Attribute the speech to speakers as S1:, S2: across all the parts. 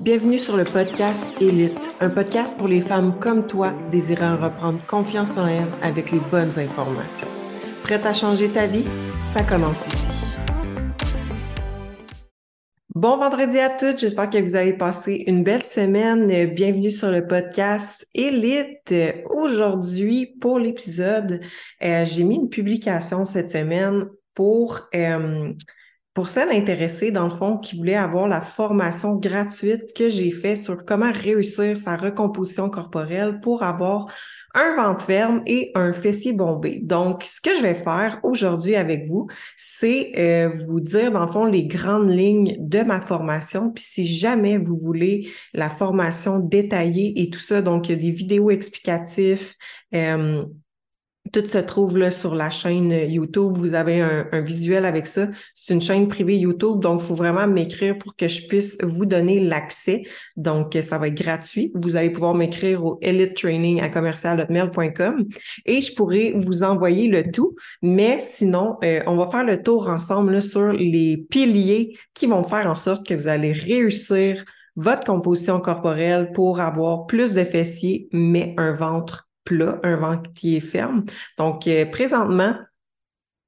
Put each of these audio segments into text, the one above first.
S1: Bienvenue sur le podcast Élite, un podcast pour les femmes comme toi désirant reprendre confiance en elles avec les bonnes informations. Prête à changer ta vie? Ça commence ici. Bon vendredi à toutes, j'espère que vous avez passé une belle semaine. Bienvenue sur le podcast Élite. Aujourd'hui, pour l'épisode, euh, j'ai mis une publication cette semaine pour euh, pour celles intéressées, dans le fond, qui voulaient avoir la formation gratuite que j'ai faite sur comment réussir sa recomposition corporelle pour avoir un ventre ferme et un fessier bombé. Donc, ce que je vais faire aujourd'hui avec vous, c'est euh, vous dire, dans le fond, les grandes lignes de ma formation. Puis si jamais vous voulez la formation détaillée et tout ça, donc des vidéos explicatives. Euh, tout se trouve là sur la chaîne YouTube. Vous avez un, visuel avec ça. C'est une chaîne privée YouTube, donc il faut vraiment m'écrire pour que je puisse vous donner l'accès. Donc, ça va être gratuit. Vous allez pouvoir m'écrire au elite à commercial.mail.com et je pourrai vous envoyer le tout. Mais sinon, euh, on va faire le tour ensemble là, sur les piliers qui vont faire en sorte que vous allez réussir votre composition corporelle pour avoir plus de fessiers, mais un ventre un ventre qui est ferme. Donc, euh, présentement,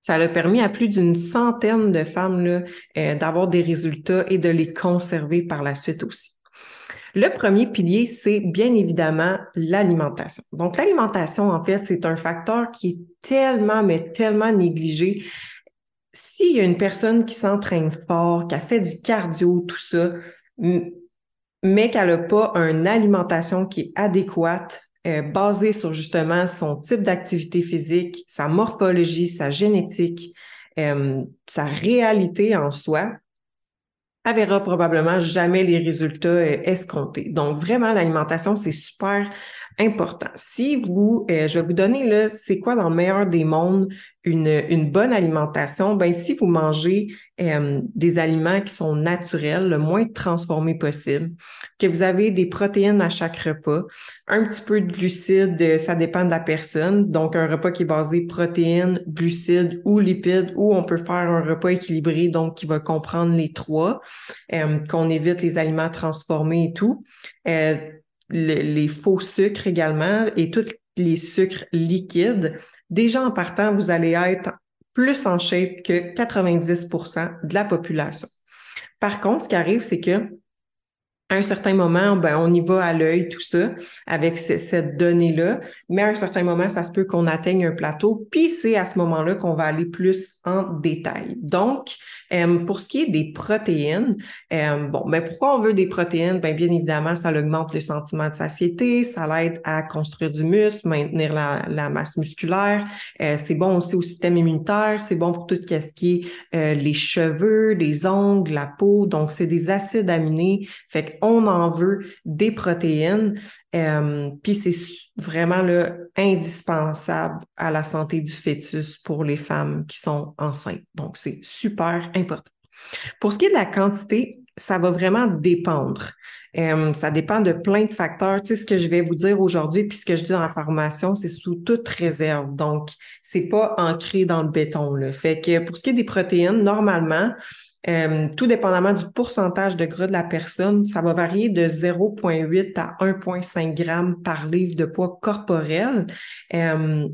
S1: ça a permis à plus d'une centaine de femmes euh, d'avoir des résultats et de les conserver par la suite aussi. Le premier pilier, c'est bien évidemment l'alimentation. Donc, l'alimentation, en fait, c'est un facteur qui est tellement, mais tellement négligé. S'il y a une personne qui s'entraîne fort, qui a fait du cardio, tout ça, mais qu'elle n'a pas une alimentation qui est adéquate, euh, basé sur justement son type d'activité physique, sa morphologie, sa génétique, euh, sa réalité en soi, elle verra probablement jamais les résultats euh, escomptés. Donc, vraiment, l'alimentation, c'est super important. Si vous, euh, je vais vous donner là, c'est quoi dans le meilleur des mondes une, une bonne alimentation? Ben, si vous mangez euh, des aliments qui sont naturels, le moins transformés possible, que vous avez des protéines à chaque repas, un petit peu de glucides, euh, ça dépend de la personne. Donc, un repas qui est basé protéines, glucides ou lipides, ou on peut faire un repas équilibré, donc qui va comprendre les trois, qu'on évite les aliments transformés et tout les faux sucres également et tous les sucres liquides, déjà en partant, vous allez être plus en shape que 90% de la population. Par contre, ce qui arrive, c'est que à un certain moment, ben, on y va à l'œil, tout ça, avec cette donnée-là. Mais à un certain moment, ça se peut qu'on atteigne un plateau. Puis c'est à ce moment-là qu'on va aller plus en détail. Donc, euh, pour ce qui est des protéines, euh, bon, ben, pourquoi on veut des protéines? Ben, bien évidemment, ça augmente le sentiment de satiété, ça l'aide à construire du muscle, maintenir la, masse musculaire. Euh, c'est bon aussi au système immunitaire, c'est bon pour tout ce qui est les cheveux, les ongles, la peau. Donc, c'est des acides aminés. On en veut des protéines. Euh, puis c'est vraiment le indispensable à la santé du fœtus pour les femmes qui sont enceintes. Donc, c'est super important. Pour ce qui est de la quantité, ça va vraiment dépendre. Euh, ça dépend de plein de facteurs. Tu sais, ce que je vais vous dire aujourd'hui, puis ce que je dis dans la formation, c'est sous toute réserve. Donc, c'est pas ancré dans le béton. Fait que pour ce qui est des protéines, normalement, euh, tout dépendamment du pourcentage de gras de la personne, ça va varier de 0,8 à 1,5 g par livre de poids corporel. Euh,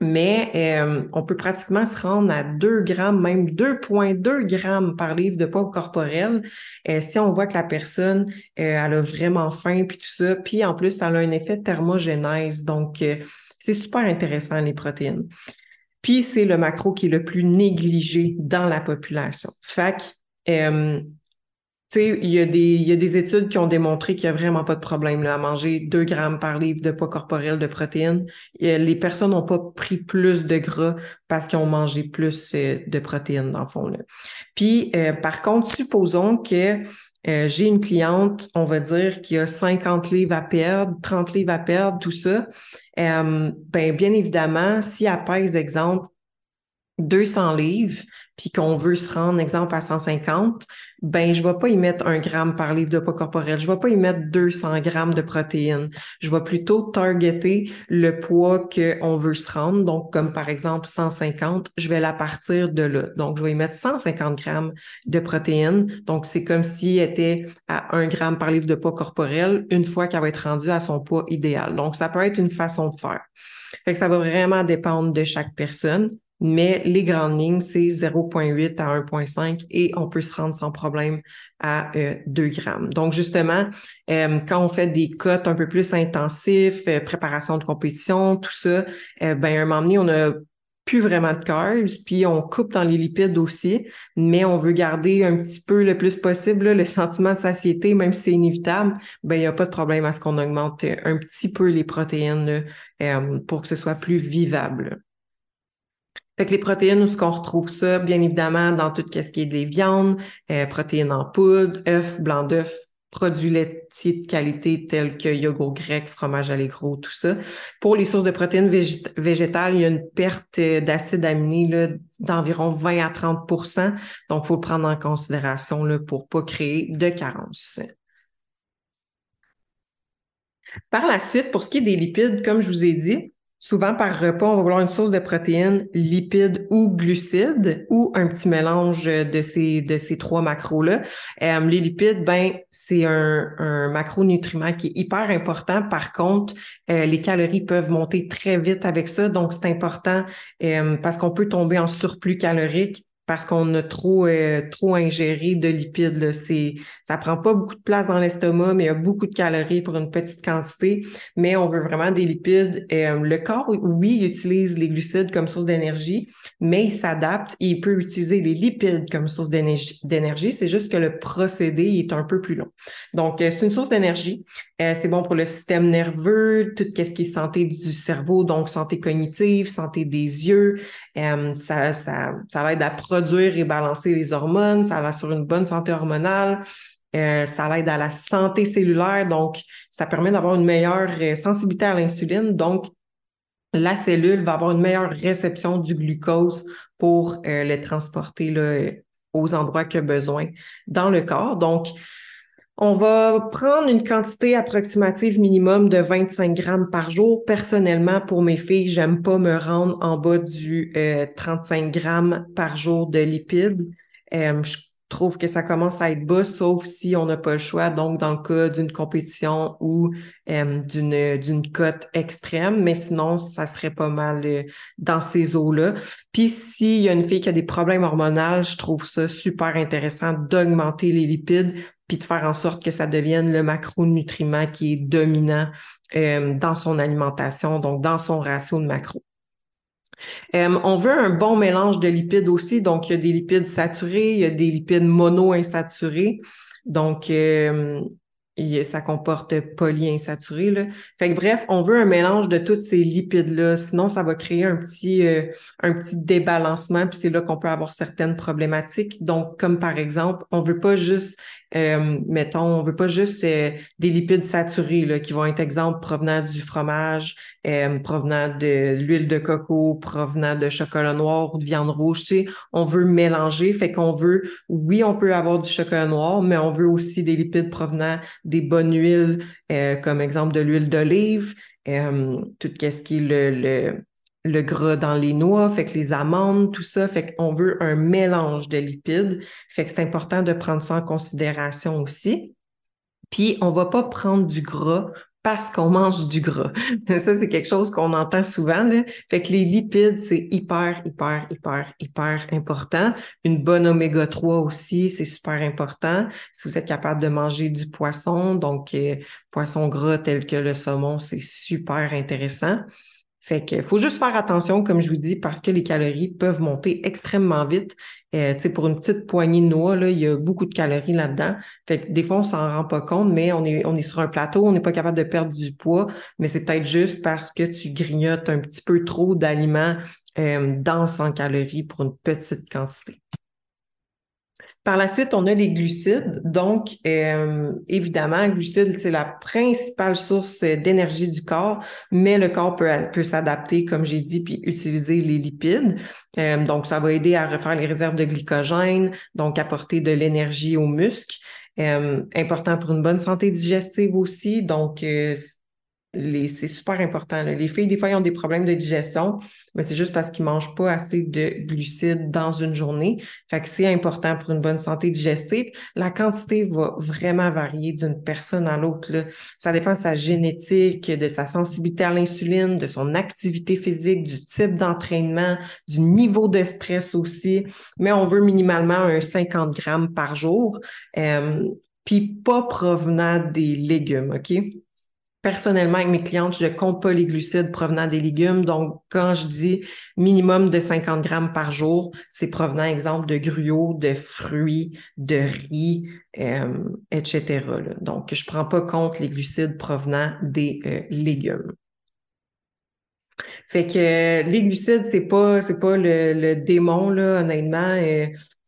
S1: mais euh, on peut pratiquement se rendre à 2 grammes, même 2,2 grammes par livre de poids corporel si on voit que la personne, elle a vraiment faim, puis tout ça. Puis en plus, elle a un effet thermogénèse. Donc, c'est super intéressant, les protéines. Puis c'est le macro qui est le plus négligé dans la population. Que, euh, tu sais, il y, a des, il y a des études qui ont démontré qu'il n'y a vraiment pas de problème à manger 2 grammes par livre de poids corporel de protéines. les personnes n'ont pas pris plus de gras parce qu'ils ont mangé plus euh, de protéines, dans le fond. Là. Puis, euh, par contre, supposons que j'ai une cliente, on va dire, qui a 50 livres à perdre, 30 livres à perdre, tout ça. Euh, ben, bien évidemment, si elle pèse, exemple, 200 livres, puis qu'on veut se rendre, exemple, à 150, ben je vais pas y mettre un gramme par livre de poids corporel, je vais pas y mettre 200 grammes de protéines. Je vais plutôt targeter le poids qu'on veut se rendre. Donc, comme par exemple 150, je vais la partir de là. Donc, je vais y mettre 150 grammes de protéines. Donc, c'est comme s'il était à 1 gramme par livre de poids corporel une fois qu'elle va être rendue à son poids idéal. Donc, ça peut être une façon de faire. Fait ça va vraiment dépendre de chaque personne mais les grandes lignes, c'est 0,8 à 1,5 et on peut se rendre sans problème à 2 euh, grammes. Donc, justement, euh, quand on fait des cotes un peu plus intensifs, euh, préparation de compétition, tout ça, ben, à un moment donné, on a plus vraiment de carbs, puis on coupe dans les lipides aussi, mais on veut garder un petit peu le plus possible le sentiment de satiété, même si c'est inévitable, ben il n'y a pas de problème à ce qu'on augmente un petit peu les protéines pour que ce soit plus vivable. Fait que les protéines, où est-ce qu'on retrouve ça? Bien évidemment, dans tout ce qui est des viandes, euh, protéines en poudre, œufs, blanc d'œufs, produits laitiers de qualité tels que yogourt grec, fromage allégro, tout ça. Pour les sources de protéines végétales, il y a une perte euh, d'acides aminés d'environ 20 à 30% Donc, il faut le prendre en considération là, pour pas créer de carence. Par la suite, pour ce qui est des lipides, comme je vous ai dit, Souvent, par repas, on va vouloir une source de protéines, lipides ou glucides, ou un petit mélange de ces, de ces trois macros-là. Euh, les lipides, ben, c'est un, un macronutriment qui est hyper important. Par contre, euh, les calories peuvent monter très vite avec ça. Donc, c'est important euh, parce qu'on peut tomber en surplus calorique parce qu'on a trop euh, trop ingéré de lipides. Là. C'est, ça prend pas beaucoup de place dans l'estomac, mais il y a beaucoup de calories pour une petite quantité. Mais on veut vraiment des lipides. Euh, le corps, oui, il utilise les glucides comme source d'énergie, mais il s'adapte et il peut utiliser les lipides comme source d'énergie. C'est juste que le procédé est un peu plus long. Donc, euh, c'est une source d'énergie. c'est bon pour le système nerveux, tout ce qui est santé du cerveau, donc santé cognitive, santé des yeux. ça, ça, ça l'aide à produire et balancer les hormones, ça assure une bonne santé hormonale, euh, ça l'aide à la santé cellulaire, donc ça permet d'avoir une meilleure euh, sensibilité à l'insuline. Donc, la cellule va avoir une meilleure réception du glucose pour euh, le transporter aux endroits qu'il a besoin dans le corps. Donc, on va prendre une quantité approximative minimum de 25 grammes par jour. Personnellement, pour mes filles, j'aime pas me rendre en bas du 35 grammes par jour de lipides. Euh, trouve que ça commence à être bas, sauf si on n'a pas le choix, donc dans le cas d'une compétition ou euh, d'une d'une cote extrême, mais sinon, ça serait pas mal euh, dans ces eaux-là. Puis s'il y a une fille qui a des problèmes hormonaux, je trouve ça super intéressant d'augmenter les lipides puis de faire en sorte que ça devienne le macronutriment qui est dominant euh, dans son alimentation, donc dans son ratio de macro. Euh, on veut un bon mélange de lipides aussi. Donc, il y a des lipides saturés, il y a des lipides monoinsaturés. Donc, euh, ça comporte polyinsaturés. Fait que bref, on veut un mélange de tous ces lipides-là. Sinon, ça va créer un petit, un petit débalancement, puis c'est là qu'on peut avoir certaines problématiques. Donc, comme par exemple, on veut pas juste euh, mettons, on veut pas juste euh, des lipides saturés là, qui vont être exemple provenant du fromage, euh, provenant de l'huile de coco, provenant de chocolat noir ou de viande rouge. Tu sais, on veut mélanger, fait qu'on veut, oui, on peut avoir du chocolat noir, mais on veut aussi des lipides provenant des bonnes huiles, comme exemple de l'huile d'olive, tout ce qui est le, le le gras dans les noix, fait que les amandes, tout ça, fait qu'on veut un mélange de lipides, fait que c'est important de prendre ça en considération aussi. Puis on va pas prendre du gras parce qu'on mange du gras. Ça, c'est quelque chose qu'on entend souvent. Fait que les lipides, c'est hyper, hyper, hyper, hyper important. Une bonne oméga 3 aussi, c'est super important. Si vous êtes capable de manger du poisson, donc euh, poisson gras tel que le saumon, c'est super intéressant. Fait qu'il faut juste faire attention, comme je vous dis, parce que les calories peuvent monter extrêmement vite. Euh, pour une petite poignée de noix, il y a beaucoup de calories là-dedans. Fait que des fois, on s'en rend pas compte, mais on est, on est sur un plateau, on n'est pas capable de perdre du poids, mais c'est peut-être juste parce que tu grignotes un petit peu trop d'aliments euh, denses en calories pour une petite quantité. Par la suite, on a les glucides. Donc, euh, évidemment, glucides, c'est la principale source d'énergie du corps, mais le corps peut, peut s'adapter, comme j'ai dit, puis utiliser les lipides. Euh, donc, ça va aider à refaire les réserves de glycogène, donc apporter de l'énergie aux muscles. Euh, important pour une bonne santé digestive aussi. Donc, euh, c'est super important. Les filles, des fois, ils ont des problèmes de digestion, mais c'est juste parce qu'ils mangent pas assez de glucides dans une journée. Fait que c'est important pour une bonne santé digestive. La quantité va vraiment varier d'une personne à l'autre. Ça dépend de sa génétique, de sa sensibilité à l'insuline, de son activité physique, du type d'entraînement, du niveau de stress aussi. Mais on veut minimalement un 50 grammes par jour, euh, puis pas provenant des légumes, OK? Personnellement, avec mes clientes, je ne compte pas les glucides provenant des légumes. Donc, quand je dis minimum de 50 grammes par jour, c'est provenant, exemple, de gruaux, de fruits, de riz, euh, etc. Donc, je ne prends pas compte les glucides provenant des euh, légumes. Fait que les glucides, c'est pas pas le, démon honnêtement.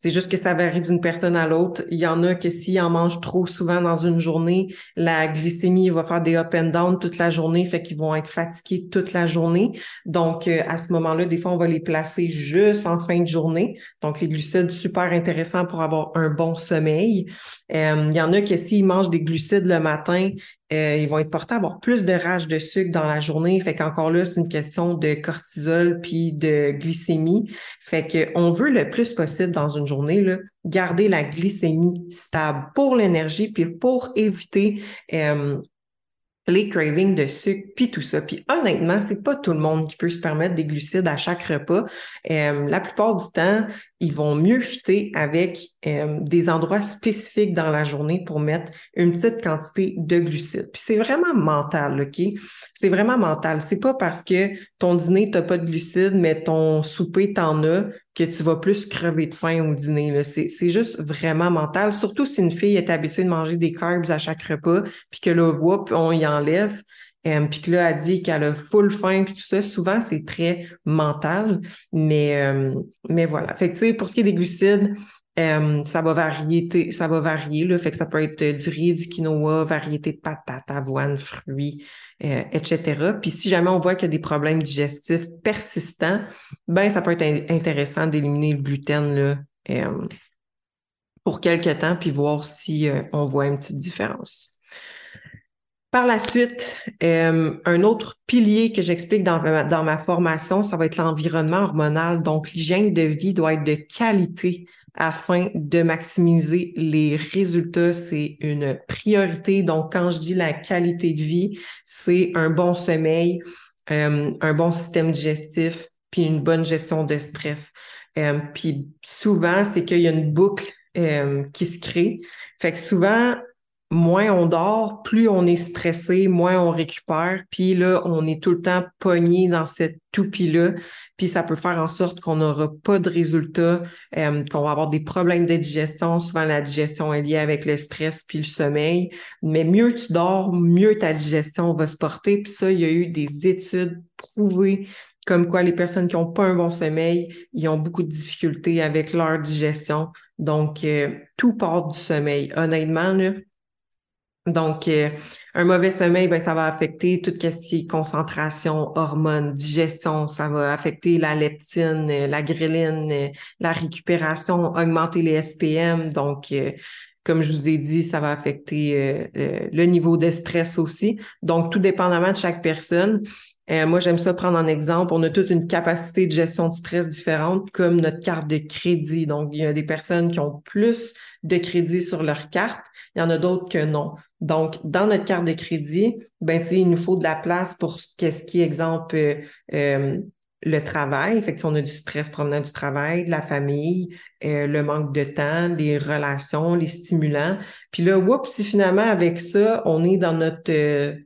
S1: C'est juste que ça varie d'une personne à l'autre. Il y en a que s'ils en mangent trop souvent dans une journée, la glycémie va faire des up and down toute la journée, fait qu'ils vont être fatigués toute la journée. Donc, euh, à ce moment-là, des fois, on va les placer juste en fin de journée. Donc, les glucides, super intéressants pour avoir un bon sommeil. Euh, il y en a que s'ils mangent des glucides le matin, euh, ils vont être portés à avoir plus de rage de sucre dans la journée. Fait qu'encore là, c'est une question de cortisol puis de glycémie. Fait qu'on veut le plus possible dans une journée, garder la glycémie stable pour l'énergie puis pour éviter les cravings de sucre, puis tout ça. Puis honnêtement, c'est pas tout le monde qui peut se permettre des glucides à chaque repas. La plupart du temps, ils vont mieux fitter avec des endroits spécifiques dans la journée pour mettre une petite quantité de glucides. Puis c'est vraiment mental, OK? C'est vraiment mental. C'est pas parce que ton dîner, t'as pas de glucides, mais ton souper, t'en as, que tu vas plus crever de faim au dîner. C'est juste vraiment mental. Surtout si une fille est habituée de manger des carbs à chaque repas, puis que là, whoop, on y enlève. Euh, puis que là, elle dit qu'elle a full faim, puis tout ça, souvent, c'est très mental. Mais, euh, mais voilà. Fait que, tu sais, pour ce qui est des glucides, euh, ça va varier, ça va varier, là, fait que ça peut être du riz, du quinoa, variété de patates, avoine, fruits, euh, etc. Puis si jamais on voit qu'il y a des problèmes digestifs persistants, ben ça peut être intéressant d'éliminer le gluten là, euh, pour quelque temps, puis voir si on voit une petite différence. Par la suite, un autre pilier que j'explique dans ma formation, ça va être l'environnement hormonal. Donc, l'hygiène de vie doit être de qualité afin de maximiser les résultats. C'est une priorité. Donc, quand je dis la qualité de vie, c'est un bon sommeil, euh, un bon système digestif, puis une bonne gestion de stress. Euh, puis souvent, c'est qu'il y a une boucle euh, qui se crée. Fait que souvent, moins on dort, plus on est stressé, moins on récupère. Puis là, on est tout le temps pogné dans cette toupie-là. Puis ça peut faire en sorte qu'on n'aura pas de résultats, euh, qu'on va avoir des problèmes de digestion. Souvent, la digestion est liée avec le stress puis le sommeil. Mais mieux tu dors, mieux ta digestion va se porter. Puis ça, il y a eu des études prouvées comme quoi les personnes qui n'ont pas un bon sommeil, ils ont beaucoup de difficultés avec leur digestion. Donc, euh, tout part du sommeil. Honnêtement, là, donc, euh, un mauvais sommeil, ben, ça va affecter toute question concentration, hormones, digestion, ça va affecter la leptine, euh, la gréline, euh, la récupération, augmenter les SPM. Donc, comme je vous ai dit, ça va affecter le niveau de stress aussi. Donc, tout dépendamment de chaque personne, euh, moi, j'aime ça prendre en exemple. On a toute une capacité de gestion de stress différente, comme notre carte de crédit. Donc, il y a des personnes qui ont plus de crédit sur leur carte. Il y en a d'autres que non. Donc, dans notre carte de crédit, ben, il nous faut de la place pour qu'est-ce qui, exemple, euh, euh, le travail. Fait que, on a du stress provenant du travail, de la famille, le manque de temps, les relations, les stimulants. Puis là, oups, si finalement, avec ça, on est dans notre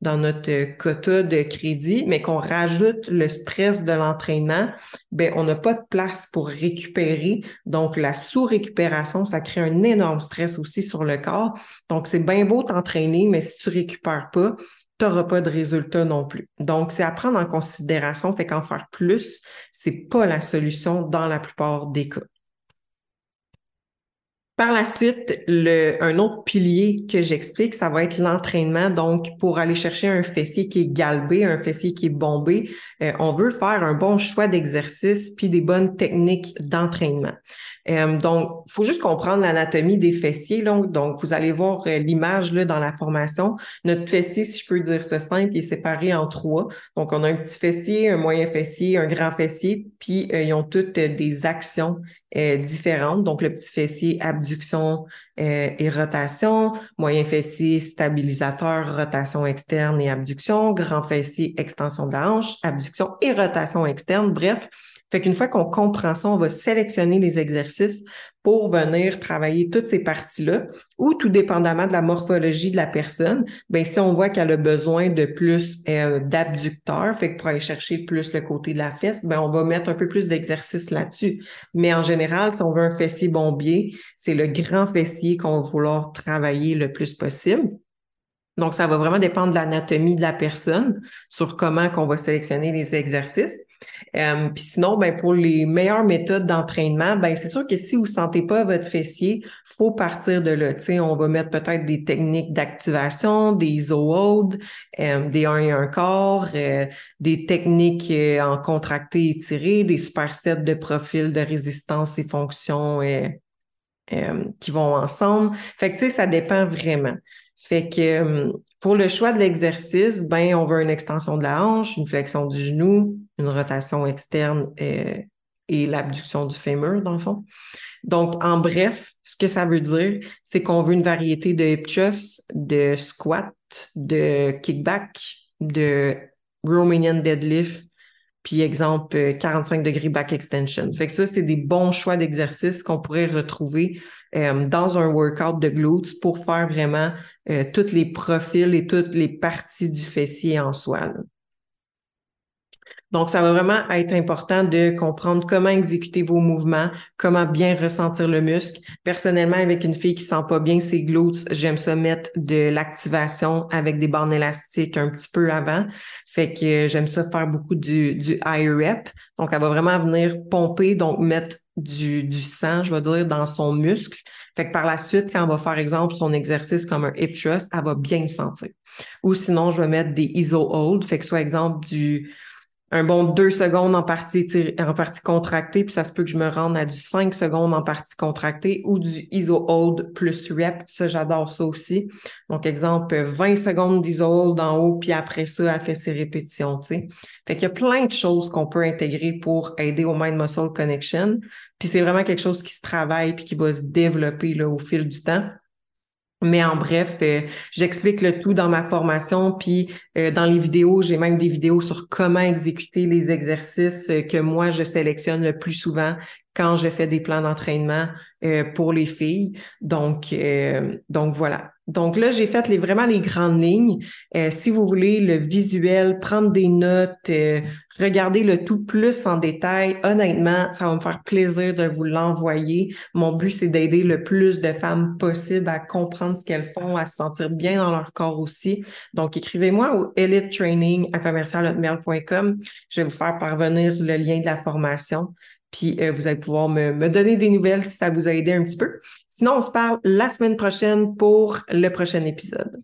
S1: dans notre quota de crédit, mais qu'on rajoute le stress de l'entraînement, ben on n'a pas de place pour récupérer. Donc la sous-récupération, ça crée un énorme stress aussi sur le corps. Donc c'est bien beau t'entraîner, mais si tu récupères pas, tu n'auras pas de résultat non plus. Donc c'est à prendre en considération, fait qu'en faire plus, c'est pas la solution dans la plupart des cas. Par la suite, un autre pilier que j'explique, ça va être l'entraînement. Donc, pour aller chercher un fessier qui est galbé, un fessier qui est bombé, euh, on veut faire un bon choix d'exercice puis des bonnes techniques d'entraînement. Euh, donc, il faut juste comprendre l'anatomie des fessiers. Donc, donc, vous allez voir euh, l'image là dans la formation. Notre fessier, si je peux dire ça simple, est séparé en trois. Donc, on a un petit fessier, un moyen fessier, un grand fessier, puis ils ont toutes des actions euh, différentes. Donc, le petit fessier, abduction euh, et rotation, moyen fessier, stabilisateur, rotation externe et abduction, grand fessier, extension de la hanche, abduction et rotation externe. Bref, fait qu'une fois qu'on comprend ça, on va sélectionner les exercices pour venir travailler toutes ces parties-là, ou tout dépendamment de la morphologie de la personne, ben si on voit qu'elle a besoin de plus euh, d'abducteurs, fait que pour aller chercher plus le côté de la fesse, ben on va mettre un peu plus d'exercice là-dessus. Mais en général, si on veut un fessier bombier, c'est le grand fessier qu'on va vouloir travailler le plus possible. Donc, ça va vraiment dépendre de l'anatomie de la personne sur comment qu'on va sélectionner les exercices. Euh, puis sinon, ben, pour les meilleures méthodes d'entraînement, ben, c'est sûr que si vous ne sentez pas votre fessier, faut partir de là. on va mettre peut-être des techniques d'activation, des iso euh, des 1 et 1 corps, euh, des techniques euh, en contracté et tiré, des supersets de profil de résistance et fonction qui vont ensemble. Fait que, ça dépend vraiment. Fait que pour le choix de l'exercice, ben on veut une extension de la hanche, une flexion du genou, une rotation externe euh, et l'abduction du fémur, dans le fond. Donc, en bref, ce que ça veut dire, c'est qu'on veut une variété de hip thrust, de squat, de kickback, de Romanian deadlift, puis exemple 45 degrés back extension. Fait que ça, c'est des bons choix d'exercices qu'on pourrait retrouver euh, dans un workout de glutes pour faire vraiment euh, tous les profils et toutes les parties du fessier en soi. Donc, ça va vraiment être important de comprendre comment exécuter vos mouvements, comment bien ressentir le muscle. Personnellement, avec une fille qui sent pas bien ses glutes, j'aime ça mettre de l'activation avec des bandes élastiques un petit peu avant. Fait que j'aime ça faire beaucoup du, du high rep. Donc, elle va vraiment venir pomper, donc mettre du, sang, je vais dire, dans son muscle. Fait que par la suite, quand on va faire, exemple, son exercice comme un hip thrust, elle va bien le sentir. Ou sinon, je vais mettre des iso hold. Fait que soit exemple du un bon deux secondes en partie, en partie contractée, puis ça se peut que je me rende à du cinq secondes en partie contractée ou du ISO hold plus rep. Ça, j'adore ça aussi. Donc, exemple, 20 secondes d'ISO hold en haut, puis après ça, elle fait ses répétitions, tu sais. Fait qu'il y a plein de choses qu'on peut intégrer pour aider au mind muscle connection. Puis c'est vraiment quelque chose qui se travaille puis qui va se développer là, au fil du temps. Mais en bref, euh, j'explique le tout dans ma formation, puis euh, dans les vidéos, j'ai même des vidéos sur comment exécuter les exercices euh, que moi je sélectionne le plus souvent quand je fais des plans d'entraînement pour les filles. Donc, donc voilà. Donc là, j'ai fait les, vraiment les grandes lignes. Euh, si vous voulez le visuel, prendre des notes, euh, regarder le tout plus en détail, honnêtement, ça va me faire plaisir de vous l'envoyer. Mon but, c'est d'aider le plus de femmes possible à comprendre ce qu'elles font, à se sentir bien dans leur corps aussi. Donc, écrivez-moi au elite training à commercialhotmail.com. Je vais vous faire parvenir le lien de la formation. Puis euh, vous allez pouvoir me, me, donner des nouvelles si ça vous a aidé un petit peu. Sinon, on se parle la semaine prochaine pour le prochain épisode.